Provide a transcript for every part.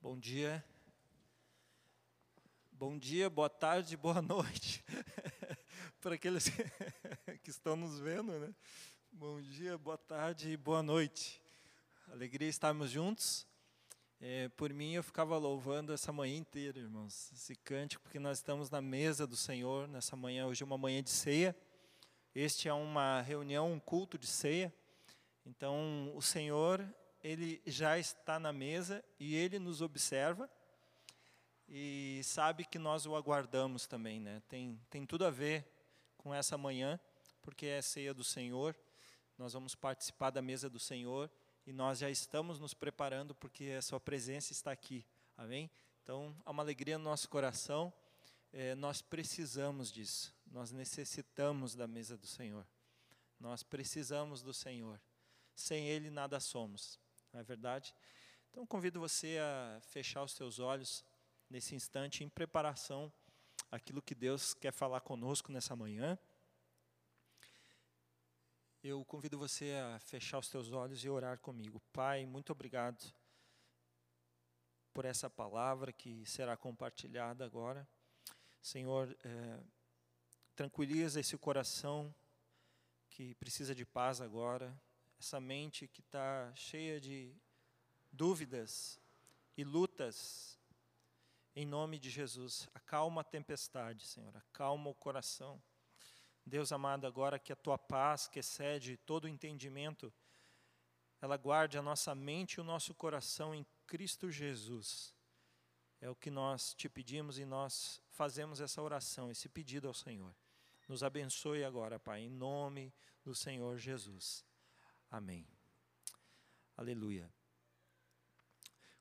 Bom dia. Bom dia, boa tarde, boa noite. Para aqueles que estão nos vendo, né? Bom dia, boa tarde e boa noite. Alegria estarmos juntos. É, por mim, eu ficava louvando essa manhã inteira, irmãos, esse cântico, porque nós estamos na mesa do Senhor nessa manhã. Hoje é uma manhã de ceia. Este é uma reunião, um culto de ceia. Então, o Senhor ele já está na mesa e ele nos observa e sabe que nós o aguardamos também, né? Tem, tem tudo a ver com essa manhã, porque é ceia do Senhor, nós vamos participar da mesa do Senhor e nós já estamos nos preparando porque a sua presença está aqui, amém? Então, há uma alegria no nosso coração, é, nós precisamos disso, nós necessitamos da mesa do Senhor, nós precisamos do Senhor, sem Ele nada somos não é verdade? Então convido você a fechar os seus olhos nesse instante em preparação aquilo que Deus quer falar conosco nessa manhã. Eu convido você a fechar os teus olhos e orar comigo. Pai, muito obrigado por essa palavra que será compartilhada agora. Senhor, é, tranquiliza esse coração que precisa de paz agora essa mente que está cheia de dúvidas e lutas, em nome de Jesus, acalma a tempestade, Senhor, acalma o coração. Deus amado, agora que a tua paz, que excede todo o entendimento, ela guarde a nossa mente e o nosso coração em Cristo Jesus. É o que nós te pedimos e nós fazemos essa oração, esse pedido ao Senhor. Nos abençoe agora, Pai, em nome do Senhor Jesus. Amém. Aleluia.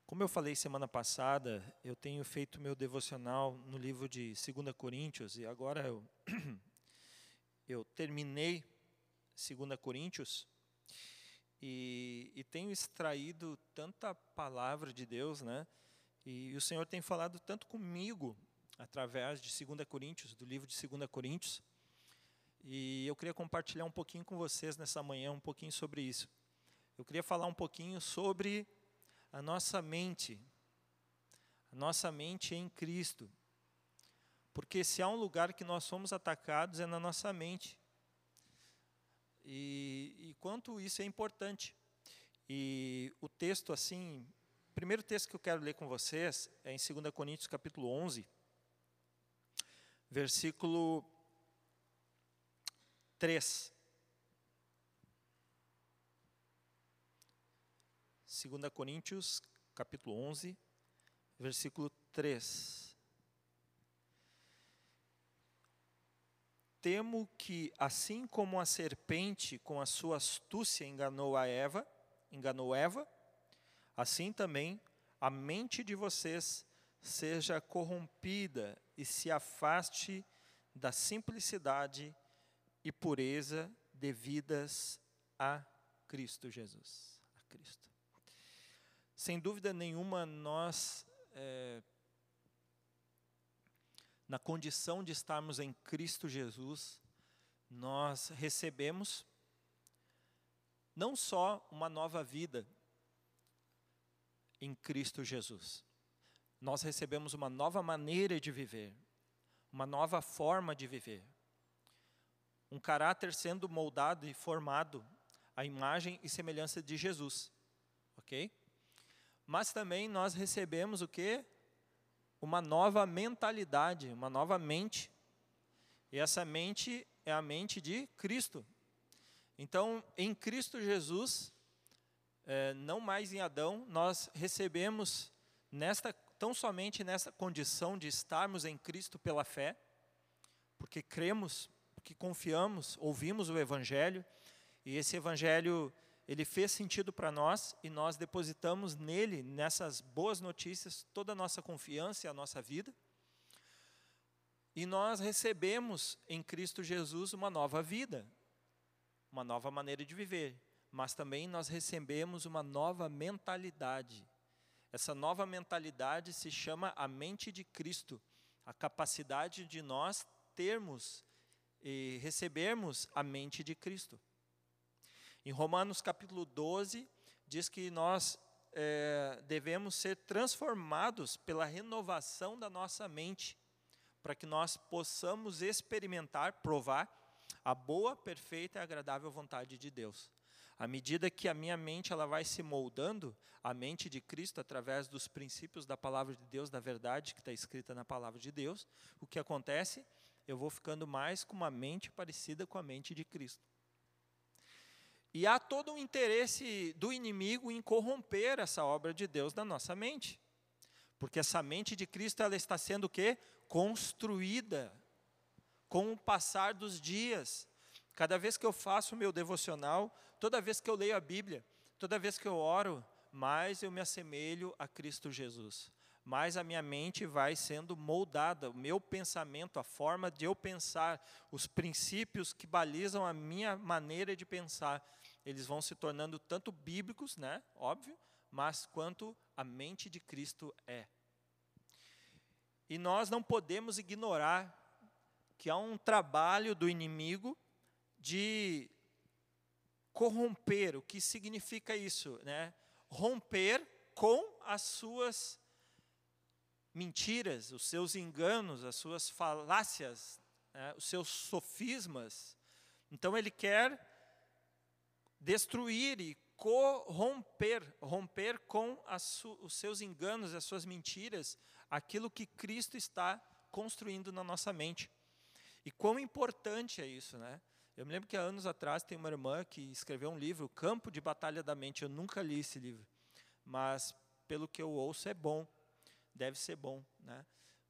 Como eu falei semana passada, eu tenho feito meu devocional no livro de 2 Coríntios e agora eu, eu terminei 2 Coríntios e, e, tenho extraído tanta palavra de Deus, né? E, e o Senhor tem falado tanto comigo através de 2 Coríntios, do livro de 2 Coríntios. E eu queria compartilhar um pouquinho com vocês nessa manhã, um pouquinho sobre isso. Eu queria falar um pouquinho sobre a nossa mente, a nossa mente em Cristo. Porque se há um lugar que nós somos atacados é na nossa mente. E, e quanto isso é importante. E o texto, assim, o primeiro texto que eu quero ler com vocês é em 2 Coríntios capítulo 11, versículo 3. 2 Coríntios, capítulo 11, versículo 3. Temo que, assim como a serpente com a sua astúcia enganou a Eva, enganou Eva, assim também a mente de vocês seja corrompida e se afaste da simplicidade e pureza devidas a Cristo Jesus. A Cristo. Sem dúvida nenhuma, nós, é, na condição de estarmos em Cristo Jesus, nós recebemos não só uma nova vida em Cristo Jesus, nós recebemos uma nova maneira de viver, uma nova forma de viver um caráter sendo moldado e formado à imagem e semelhança de Jesus. OK? Mas também nós recebemos o que? Uma nova mentalidade, uma nova mente. E essa mente é a mente de Cristo. Então, em Cristo Jesus, é, não mais em Adão, nós recebemos nesta tão somente nessa condição de estarmos em Cristo pela fé, porque cremos que confiamos, ouvimos o Evangelho, e esse Evangelho ele fez sentido para nós e nós depositamos nele, nessas boas notícias, toda a nossa confiança e a nossa vida. E nós recebemos em Cristo Jesus uma nova vida, uma nova maneira de viver, mas também nós recebemos uma nova mentalidade. Essa nova mentalidade se chama a mente de Cristo, a capacidade de nós termos e recebermos a mente de Cristo. Em Romanos capítulo 12, diz que nós é, devemos ser transformados pela renovação da nossa mente, para que nós possamos experimentar, provar a boa, perfeita e agradável vontade de Deus. À medida que a minha mente ela vai se moldando, a mente de Cristo, através dos princípios da palavra de Deus, da verdade que está escrita na palavra de Deus, o que acontece? Eu vou ficando mais com uma mente parecida com a mente de Cristo. E há todo um interesse do inimigo em corromper essa obra de Deus na nossa mente. Porque essa mente de Cristo ela está sendo o quê? Construída com o passar dos dias. Cada vez que eu faço o meu devocional, toda vez que eu leio a Bíblia, toda vez que eu oro, mais eu me assemelho a Cristo Jesus. Mais a minha mente vai sendo moldada, o meu pensamento, a forma de eu pensar, os princípios que balizam a minha maneira de pensar, eles vão se tornando tanto bíblicos, né, óbvio, mas quanto a mente de Cristo é. E nós não podemos ignorar que há um trabalho do inimigo de corromper. O que significa isso? Né? Romper com as suas mentiras, os seus enganos, as suas falácias, né? os seus sofismas. Então ele quer destruir e corromper, romper com os seus enganos, as suas mentiras, aquilo que Cristo está construindo na nossa mente. E quão importante é isso, né? Eu me lembro que há anos atrás tem uma irmã que escreveu um livro, Campo de Batalha da Mente. Eu nunca li esse livro, mas pelo que eu ouço é bom, deve ser bom, né?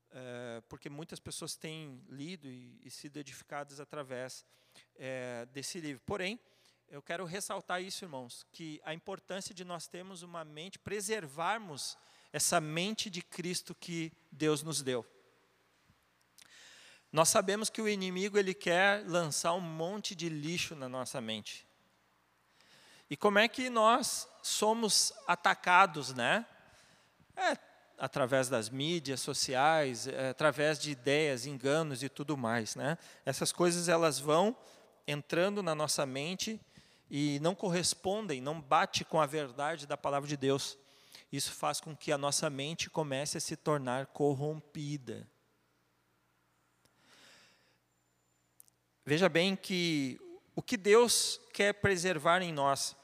É, porque muitas pessoas têm lido e, e sido edificadas através é, desse livro. Porém, eu quero ressaltar isso, irmãos, que a importância de nós termos uma mente, preservarmos essa mente de Cristo que Deus nos deu. Nós sabemos que o inimigo ele quer lançar um monte de lixo na nossa mente. E como é que nós somos atacados, né? É através das mídias sociais, é, através de ideias, enganos e tudo mais, né? Essas coisas elas vão entrando na nossa mente e não correspondem, não bate com a verdade da palavra de Deus. Isso faz com que a nossa mente comece a se tornar corrompida. Veja bem que o que Deus quer preservar em nós.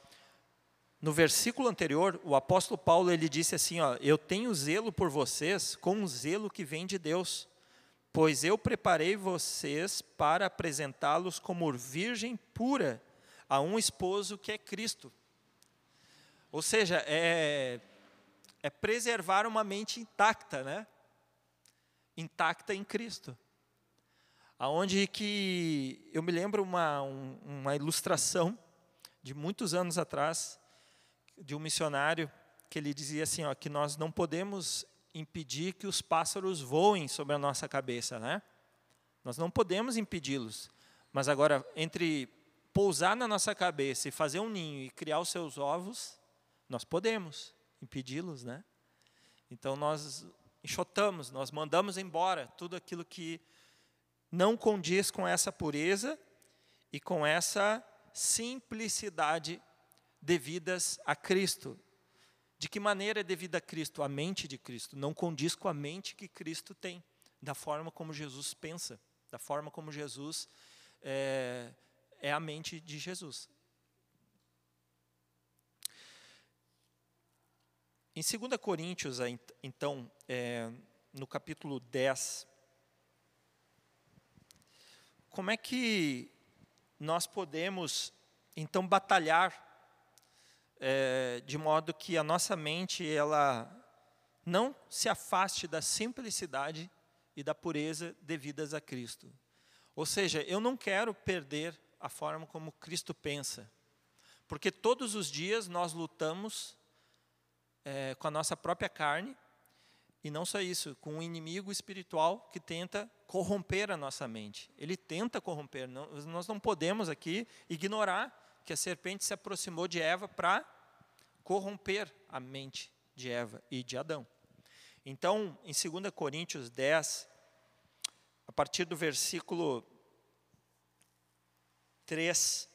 No versículo anterior, o apóstolo Paulo ele disse assim, ó, eu tenho zelo por vocês com um zelo que vem de Deus, pois eu preparei vocês para apresentá-los como virgem pura a um esposo que é Cristo. Ou seja, é, é preservar uma mente intacta, né? Intacta em Cristo aonde que eu me lembro uma, um, uma ilustração de muitos anos atrás de um missionário que ele dizia assim, ó, que nós não podemos impedir que os pássaros voem sobre a nossa cabeça, né? Nós não podemos impedi-los. Mas agora, entre pousar na nossa cabeça e fazer um ninho e criar os seus ovos, nós podemos impedi-los, né? Então nós enxotamos, nós mandamos embora tudo aquilo que não condiz com essa pureza e com essa simplicidade devidas a Cristo. De que maneira é devida a Cristo? A mente de Cristo. Não condiz com a mente que Cristo tem, da forma como Jesus pensa, da forma como Jesus é, é a mente de Jesus. Em 2 Coríntios, então, é, no capítulo 10, como é que nós podemos, então, batalhar é, de modo que a nossa mente ela não se afaste da simplicidade e da pureza devidas a Cristo. Ou seja, eu não quero perder a forma como Cristo pensa, porque todos os dias nós lutamos é, com a nossa própria carne e não só isso, com um inimigo espiritual que tenta corromper a nossa mente. Ele tenta corromper. Não, nós não podemos aqui ignorar que a serpente se aproximou de Eva para corromper a mente de Eva e de Adão. Então, em 2 Coríntios 10, a partir do versículo 3,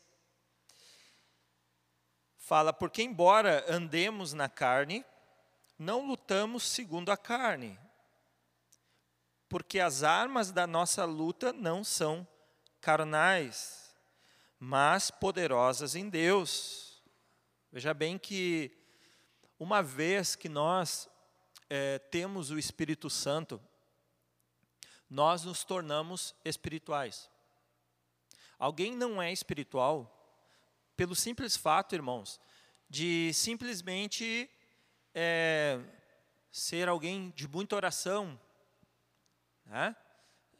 fala: porque embora andemos na carne, não lutamos segundo a carne. Porque as armas da nossa luta não são carnais, mas poderosas em Deus. Veja bem que, uma vez que nós é, temos o Espírito Santo, nós nos tornamos espirituais. Alguém não é espiritual pelo simples fato, irmãos, de simplesmente é, ser alguém de muita oração, né?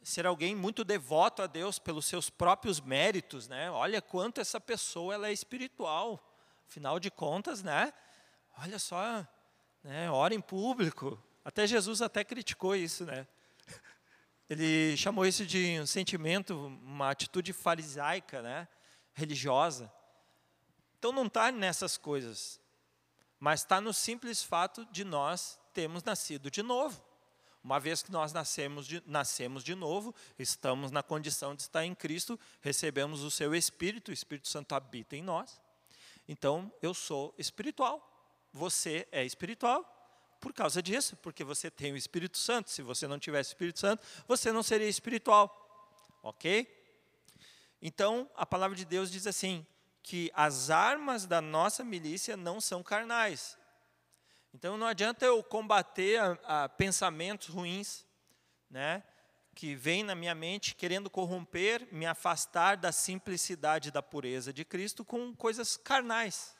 ser alguém muito devoto a Deus pelos seus próprios méritos, né? Olha quanto essa pessoa ela é espiritual. Afinal de contas, né? Olha só, né? Ora em público. Até Jesus até criticou isso, né? Ele chamou isso de um sentimento, uma atitude farisaica, né? Religiosa. Então não está nessas coisas, mas está no simples fato de nós termos nascido de novo. Uma vez que nós nascemos de, nascemos de novo, estamos na condição de estar em Cristo, recebemos o seu Espírito, o Espírito Santo habita em nós. Então, eu sou espiritual. Você é espiritual por causa disso, porque você tem o Espírito Santo. Se você não tivesse Espírito Santo, você não seria espiritual. Ok? Então, a palavra de Deus diz assim: que as armas da nossa milícia não são carnais, então não adianta eu combater a, a pensamentos ruins, né, que vêm na minha mente querendo corromper, me afastar da simplicidade da pureza de Cristo com coisas carnais.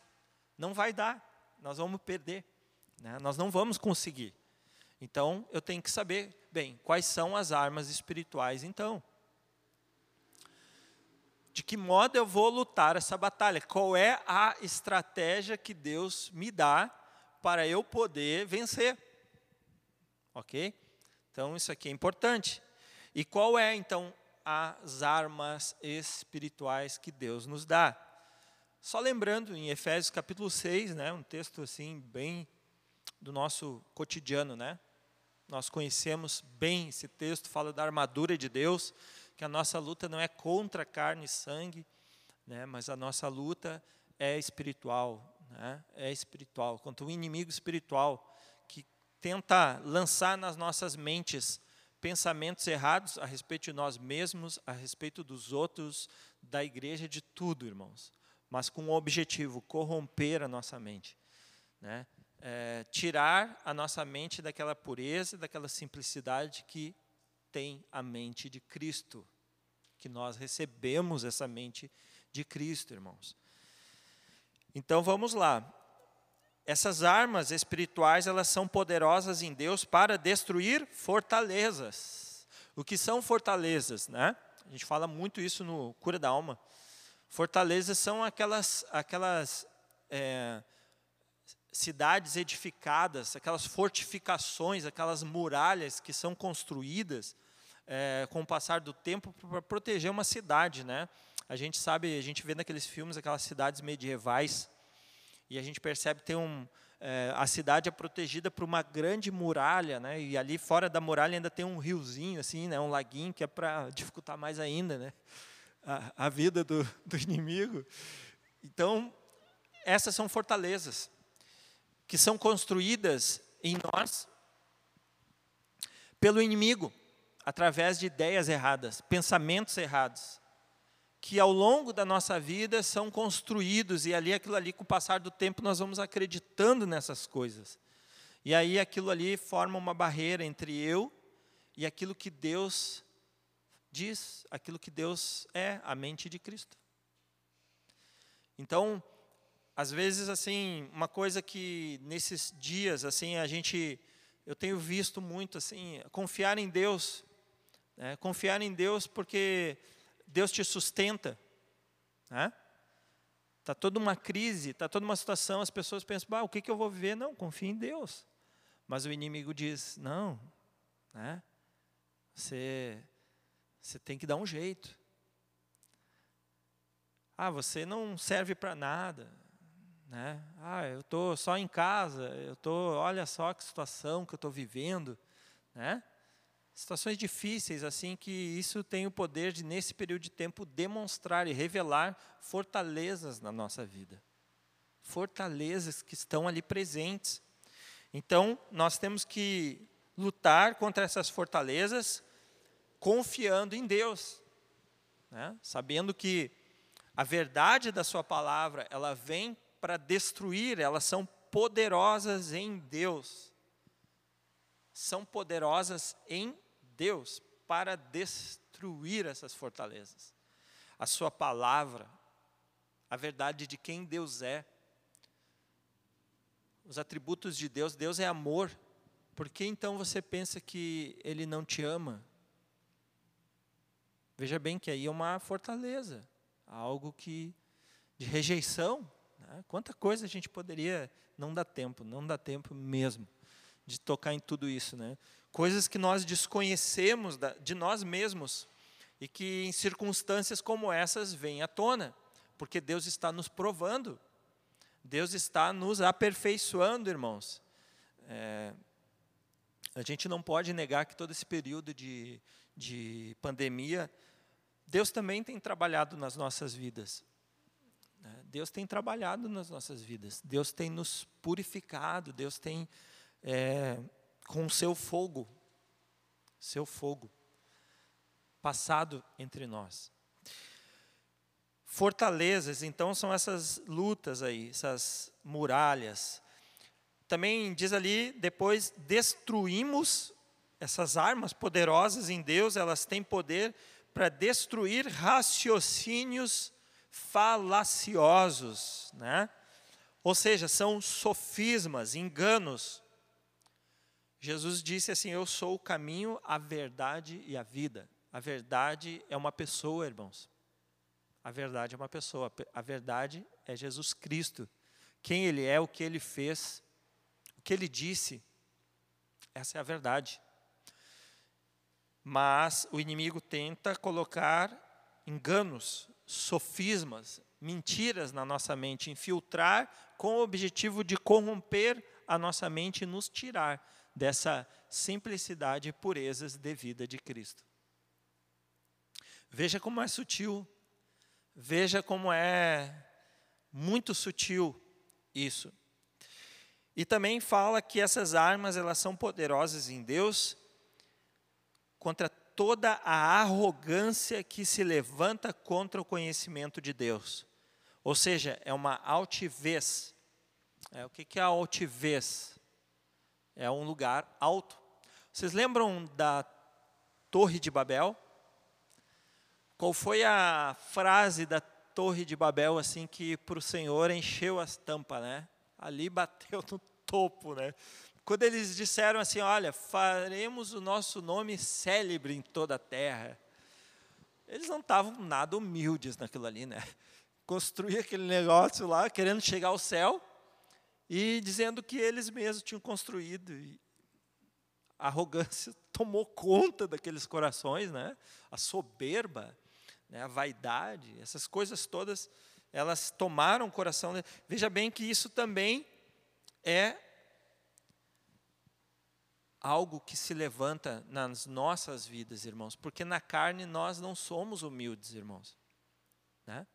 Não vai dar, nós vamos perder, né, nós não vamos conseguir. Então eu tenho que saber, bem, quais são as armas espirituais então? De que modo eu vou lutar essa batalha? Qual é a estratégia que Deus me dá para eu poder vencer. Ok? Então, isso aqui é importante. E qual é, então, as armas espirituais que Deus nos dá? Só lembrando, em Efésios capítulo 6, né, um texto assim, bem do nosso cotidiano, né? Nós conhecemos bem esse texto, fala da armadura de Deus, que a nossa luta não é contra carne e sangue, né, mas a nossa luta é espiritual, né, é espiritual, contra o inimigo espiritual que tenta lançar nas nossas mentes pensamentos errados a respeito de nós mesmos, a respeito dos outros, da igreja, de tudo, irmãos. Mas com o objetivo, corromper a nossa mente. Né? É, tirar a nossa mente daquela pureza, daquela simplicidade que tem a mente de Cristo. Que nós recebemos essa mente de Cristo, irmãos. Então vamos lá. Essas armas espirituais, elas são poderosas em Deus para destruir fortalezas. O que são fortalezas, né? A gente fala muito isso no Cura da Alma. Fortalezas são aquelas, aquelas é, cidades edificadas, aquelas fortificações, aquelas muralhas que são construídas é, com o passar do tempo para proteger uma cidade, né? A gente sabe, a gente vê naqueles filmes aquelas cidades medievais e a gente percebe tem um, é, a cidade é protegida por uma grande muralha, né? E ali fora da muralha ainda tem um riozinho, assim, né? Um laguinho que é para dificultar mais ainda, né? A, a vida do, do inimigo. Então, essas são fortalezas que são construídas em nós pelo inimigo através de ideias erradas, pensamentos errados que ao longo da nossa vida são construídos e ali aquilo ali com o passar do tempo nós vamos acreditando nessas coisas. E aí aquilo ali forma uma barreira entre eu e aquilo que Deus diz, aquilo que Deus é, a mente de Cristo. Então, às vezes assim, uma coisa que nesses dias assim a gente eu tenho visto muito assim, confiar em Deus, né? confiar em Deus porque Deus te sustenta. Né? Está toda uma crise, está toda uma situação, as pessoas pensam, bah, o que, que eu vou viver? Não, confia em Deus. Mas o inimigo diz, não, né? você, você tem que dar um jeito. Ah, você não serve para nada. Né? Ah, eu estou só em casa, eu estou, olha só que situação que eu estou vivendo. Né? Situações difíceis, assim, que isso tem o poder de, nesse período de tempo, demonstrar e revelar fortalezas na nossa vida. fortalezas que estão ali presentes. Então, nós temos que lutar contra essas fortalezas confiando em Deus, né? sabendo que a verdade da Sua palavra ela vem para destruir, elas são poderosas em Deus. São poderosas em Deus para destruir essas fortalezas. A Sua palavra, a verdade de quem Deus é, os atributos de Deus, Deus é amor. Por que então você pensa que Ele não te ama? Veja bem que aí é uma fortaleza, algo que de rejeição. Né? Quanta coisa a gente poderia, não dá tempo, não dá tempo mesmo de tocar em tudo isso, né? Coisas que nós desconhecemos de nós mesmos e que em circunstâncias como essas vêm à tona, porque Deus está nos provando Deus está nos aperfeiçoando, irmãos. É, a gente não pode negar que todo esse período de, de pandemia, Deus também tem trabalhado nas nossas vidas. Né? Deus tem trabalhado nas nossas vidas. Deus tem nos purificado. Deus tem, é, com seu fogo, seu fogo, passado entre nós. Fortalezas, então, são essas lutas aí, essas muralhas. Também diz ali, depois, destruímos essas armas poderosas em Deus, elas têm poder para destruir raciocínios falaciosos, né? Ou seja, são sofismas, enganos. Jesus disse assim: Eu sou o caminho, a verdade e a vida. A verdade é uma pessoa, irmãos. A verdade é uma pessoa, a verdade é Jesus Cristo. Quem Ele é, o que Ele fez, o que Ele disse, essa é a verdade. Mas o inimigo tenta colocar enganos, sofismas, mentiras na nossa mente, infiltrar com o objetivo de corromper a nossa mente e nos tirar dessa simplicidade e purezas de vida de Cristo. Veja como é sutil Veja como é muito sutil isso. E também fala que essas armas elas são poderosas em Deus contra toda a arrogância que se levanta contra o conhecimento de Deus. Ou seja, é uma altivez. É, o que, é altivez? É um lugar alto. Vocês lembram da Torre de Babel? Qual foi a frase da Torre de Babel assim que para o Senhor encheu as tampas, né? Ali bateu no topo, né? Quando eles disseram assim, olha, faremos o nosso nome célebre em toda a terra. Eles não estavam nada humildes naquilo ali, né? Construir aquele negócio lá, querendo chegar ao céu e dizendo que eles mesmos tinham construído. E a arrogância tomou conta daqueles corações, né? A soberba né, a vaidade, essas coisas todas, elas tomaram o coração. Veja bem que isso também é algo que se levanta nas nossas vidas, irmãos, porque na carne nós não somos humildes, irmãos. Né?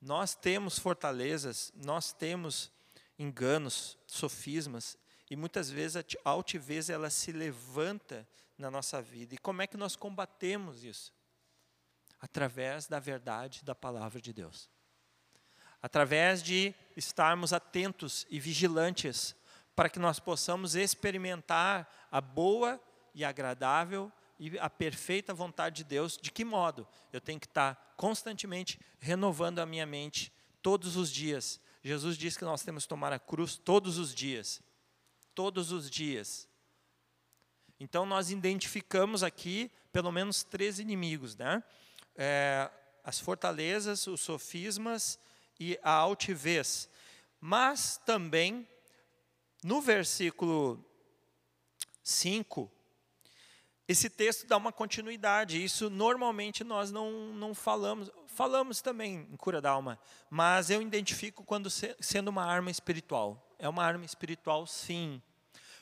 Nós temos fortalezas, nós temos enganos, sofismas, e muitas vezes a altivez ela se levanta na nossa vida. E como é que nós combatemos isso? através da verdade da palavra de Deus. Através de estarmos atentos e vigilantes para que nós possamos experimentar a boa e agradável e a perfeita vontade de Deus. De que modo? Eu tenho que estar constantemente renovando a minha mente todos os dias. Jesus diz que nós temos que tomar a cruz todos os dias. Todos os dias. Então nós identificamos aqui pelo menos três inimigos, né? é, as fortalezas, os sofismas e a altivez. Mas também, no versículo 5, esse texto dá uma continuidade. Isso normalmente nós não, não falamos. Falamos também em cura da alma, mas eu identifico quando se, sendo uma arma espiritual. É uma arma espiritual, sim.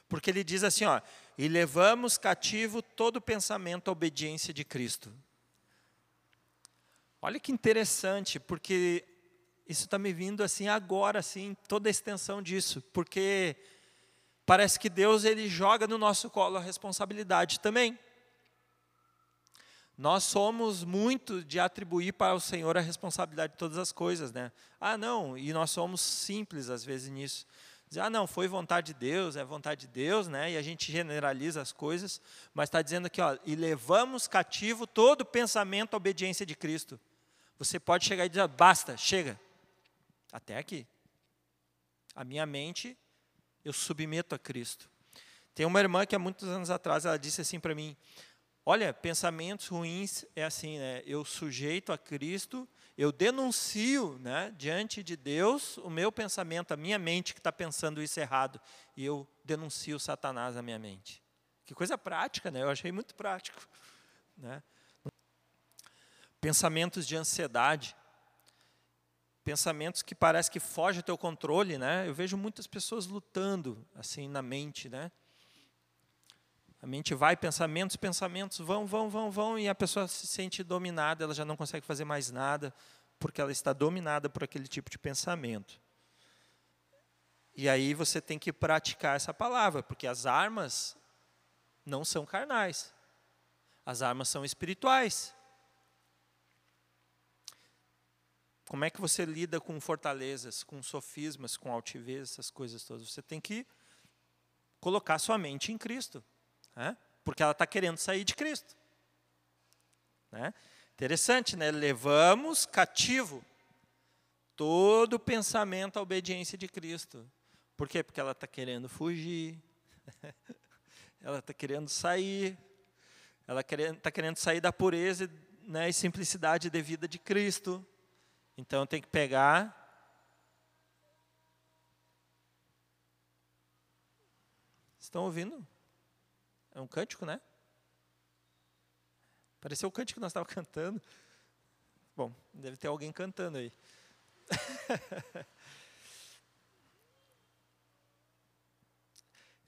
Porque ele diz assim, ó, e levamos cativo todo pensamento à obediência de Cristo. Olha que interessante, porque isso está me vindo assim agora, assim, toda a extensão disso, porque parece que Deus ele joga no nosso colo a responsabilidade também. Nós somos muito de atribuir para o Senhor a responsabilidade de todas as coisas, né? Ah, não, e nós somos simples às vezes nisso. Dizer, ah, não, foi vontade de Deus, é vontade de Deus, né? E a gente generaliza as coisas, mas está dizendo aqui, ó, e levamos cativo todo pensamento à obediência de Cristo. Você pode chegar e dizer, basta, chega. Até aqui. A minha mente, eu submeto a Cristo. Tem uma irmã que há muitos anos atrás, ela disse assim para mim, Olha, pensamentos ruins é assim, né? Eu sujeito a Cristo, eu denuncio, né, diante de Deus o meu pensamento, a minha mente que está pensando isso errado, e eu denuncio Satanás na minha mente. Que coisa prática, né? Eu achei muito prático, né? Pensamentos de ansiedade, pensamentos que parece que fogem do teu controle, né? Eu vejo muitas pessoas lutando assim na mente, né? A mente vai, pensamentos, pensamentos vão, vão, vão, vão, e a pessoa se sente dominada, ela já não consegue fazer mais nada, porque ela está dominada por aquele tipo de pensamento. E aí você tem que praticar essa palavra, porque as armas não são carnais, as armas são espirituais. Como é que você lida com fortalezas, com sofismas, com altivez, essas coisas todas? Você tem que colocar sua mente em Cristo. Né? Porque ela está querendo sair de Cristo. Né? Interessante, né? Levamos cativo todo pensamento à obediência de Cristo. Por quê? Porque ela está querendo fugir, ela está querendo sair, ela está querendo sair da pureza né, e simplicidade de vida de Cristo. Então tem que pegar. Estão ouvindo? É um cântico, né? Pareceu o cântico que nós estávamos cantando. Bom, deve ter alguém cantando aí.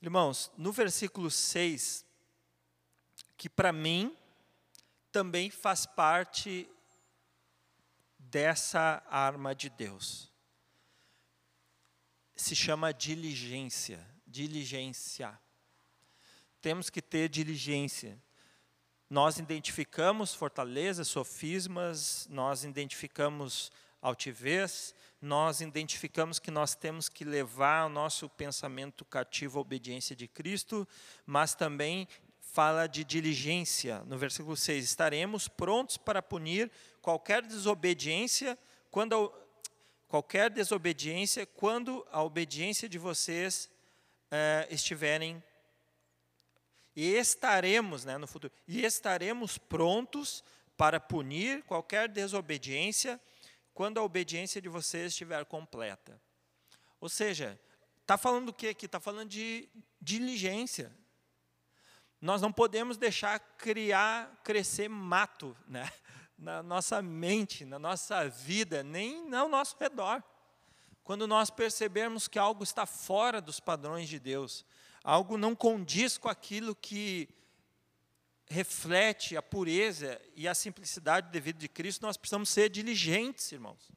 Irmãos, no versículo 6, que para mim também faz parte dessa arma de Deus. Se chama diligência, diligência temos que ter diligência. Nós identificamos fortalezas, sofismas, nós identificamos altivez, nós identificamos que nós temos que levar o nosso pensamento cativo à obediência de Cristo, mas também fala de diligência. No versículo 6, estaremos prontos para punir qualquer desobediência quando a, qualquer desobediência quando a obediência de vocês eh, estiverem e estaremos, né, no futuro, e estaremos prontos para punir qualquer desobediência quando a obediência de vocês estiver completa. Ou seja, está falando do que aqui? Está falando de diligência. Nós não podemos deixar criar, crescer mato né? na nossa mente, na nossa vida, nem ao nosso redor. Quando nós percebermos que algo está fora dos padrões de Deus, algo não condiz com aquilo que reflete a pureza e a simplicidade de vida de Cristo, nós precisamos ser diligentes, irmãos.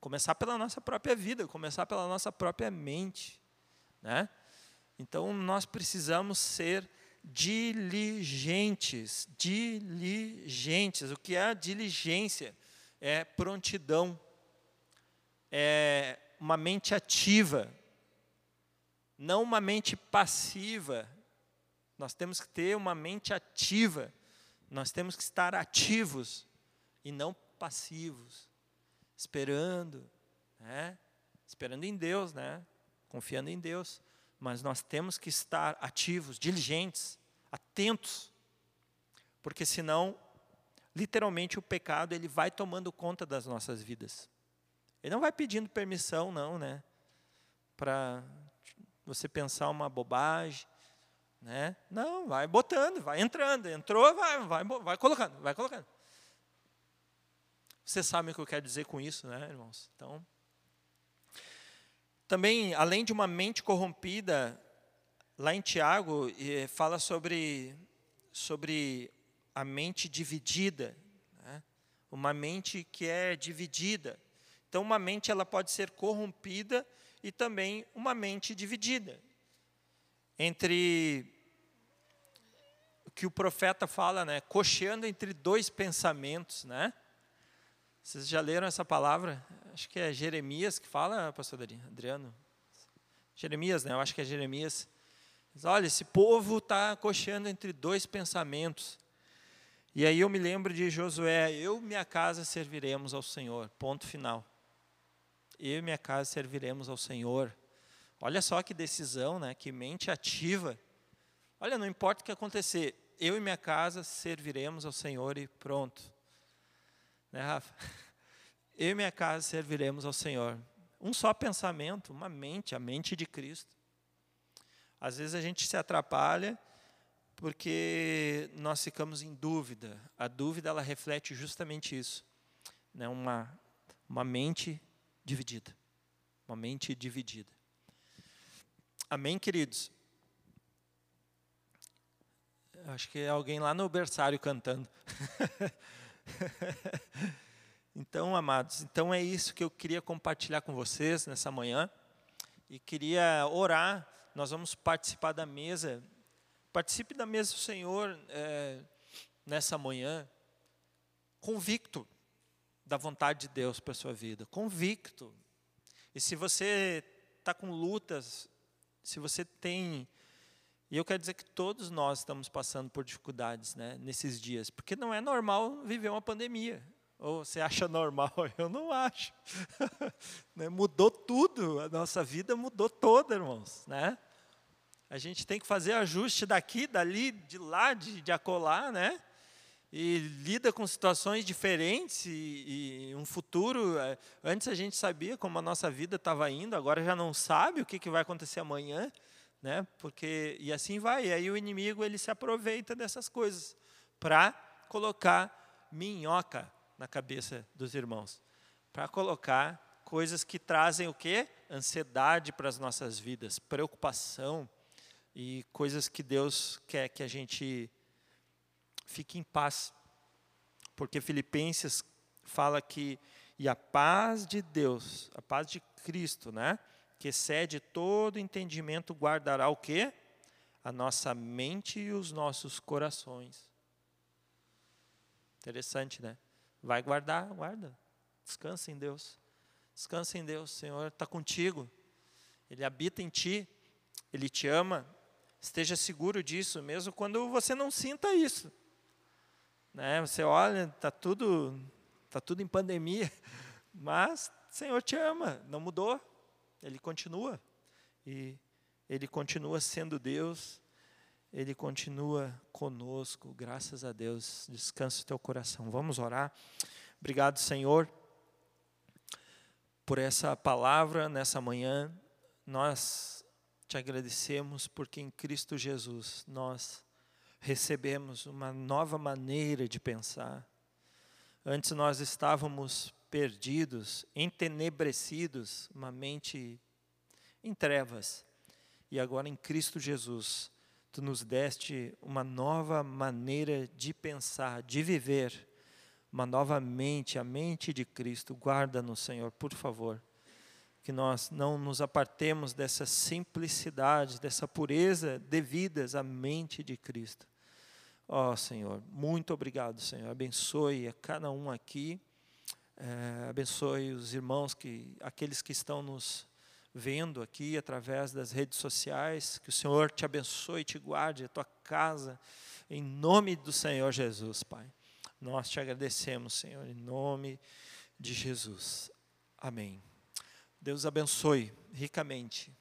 Começar pela nossa própria vida, começar pela nossa própria mente, né? Então nós precisamos ser diligentes, diligentes. O que é a diligência? É prontidão, é uma mente ativa, não uma mente passiva. Nós temos que ter uma mente ativa. Nós temos que estar ativos e não passivos, esperando, né? Esperando em Deus, né? Confiando em Deus, mas nós temos que estar ativos, diligentes, atentos, porque senão, literalmente, o pecado ele vai tomando conta das nossas vidas. Ele não vai pedindo permissão, não, né? Para você pensar uma bobagem, né? Não, vai botando, vai entrando, entrou, vai, vai, vai colocando, vai colocando. Você sabe o que eu quero dizer com isso, né, irmãos? Então, também, além de uma mente corrompida, lá em Tiago fala sobre sobre a mente dividida. Né? uma mente que é dividida. Então, uma mente ela pode ser corrompida e também uma mente dividida entre o que o profeta fala, né, cocheando entre dois pensamentos, né? Vocês já leram essa palavra? Acho que é Jeremias que fala, pastor Adriano. Jeremias, né? Eu acho que é Jeremias. Diz, Olha, esse povo está cocheando entre dois pensamentos. E aí eu me lembro de Josué, eu e minha casa serviremos ao Senhor. Ponto final. Eu e minha casa serviremos ao Senhor. Olha só que decisão, né? Que mente ativa. Olha, não importa o que acontecer, eu e minha casa serviremos ao Senhor e pronto. Né, Rafa? Eu e minha casa serviremos ao Senhor. Um só pensamento, uma mente, a mente de Cristo. Às vezes a gente se atrapalha porque nós ficamos em dúvida. A dúvida ela reflete justamente isso, né? Uma uma mente dividida, uma mente dividida. Amém, queridos? Acho que é alguém lá no berçário cantando. então, amados, então é isso que eu queria compartilhar com vocês nessa manhã. E queria orar. Nós vamos participar da mesa. Participe da mesa do Senhor é, nessa manhã, convicto da vontade de Deus para a sua vida. Convicto. E se você está com lutas se você tem. E eu quero dizer que todos nós estamos passando por dificuldades né, nesses dias, porque não é normal viver uma pandemia. Ou você acha normal? Eu não acho. né, mudou tudo, a nossa vida mudou toda, irmãos. Né? A gente tem que fazer ajuste daqui, dali, de lá, de, de acolá, né? E lida com situações diferentes e, e, um futuro. É, antes a gente sabia como a nossa vida estava indo, agora já não sabe o que, que vai acontecer amanhã, né? Porque e assim vai. E aí o inimigo ele se aproveita dessas coisas para colocar minhoca na cabeça dos irmãos, para colocar coisas que trazem o quê? Ansiedade para as nossas vidas, preocupação e coisas que Deus quer que a gente fique em paz. Porque Filipenses fala que e a paz de Deus, a paz de Cristo, né, que excede todo entendimento, guardará o quê? A nossa mente e os nossos corações. Interessante, né? Vai guardar, guarda. Descansa em Deus. Descansa em Deus, o Senhor está contigo. Ele habita em ti. Ele te ama. Esteja seguro disso, mesmo quando você não sinta isso. Né? Você olha, está tudo, tá tudo em pandemia, mas o Senhor te ama, não mudou, Ele continua. E Ele continua sendo Deus, Ele continua conosco, graças a Deus. Descansa o teu coração. Vamos orar. Obrigado, Senhor, por essa palavra nessa manhã. Nós te agradecemos porque em Cristo Jesus nós recebemos uma nova maneira de pensar. Antes nós estávamos perdidos, entenebrecidos, uma mente em trevas. E agora em Cristo Jesus, tu nos deste uma nova maneira de pensar, de viver, uma nova mente, a mente de Cristo. Guarda-nos, Senhor, por favor. Que nós não nos apartemos dessa simplicidade, dessa pureza devidas à mente de Cristo. Ó oh, Senhor, muito obrigado, Senhor. Abençoe a cada um aqui. É, abençoe os irmãos, que, aqueles que estão nos vendo aqui através das redes sociais. Que o Senhor te abençoe e te guarde a tua casa. Em nome do Senhor Jesus, Pai. Nós te agradecemos, Senhor, em nome de Jesus. Amém. Deus abençoe ricamente.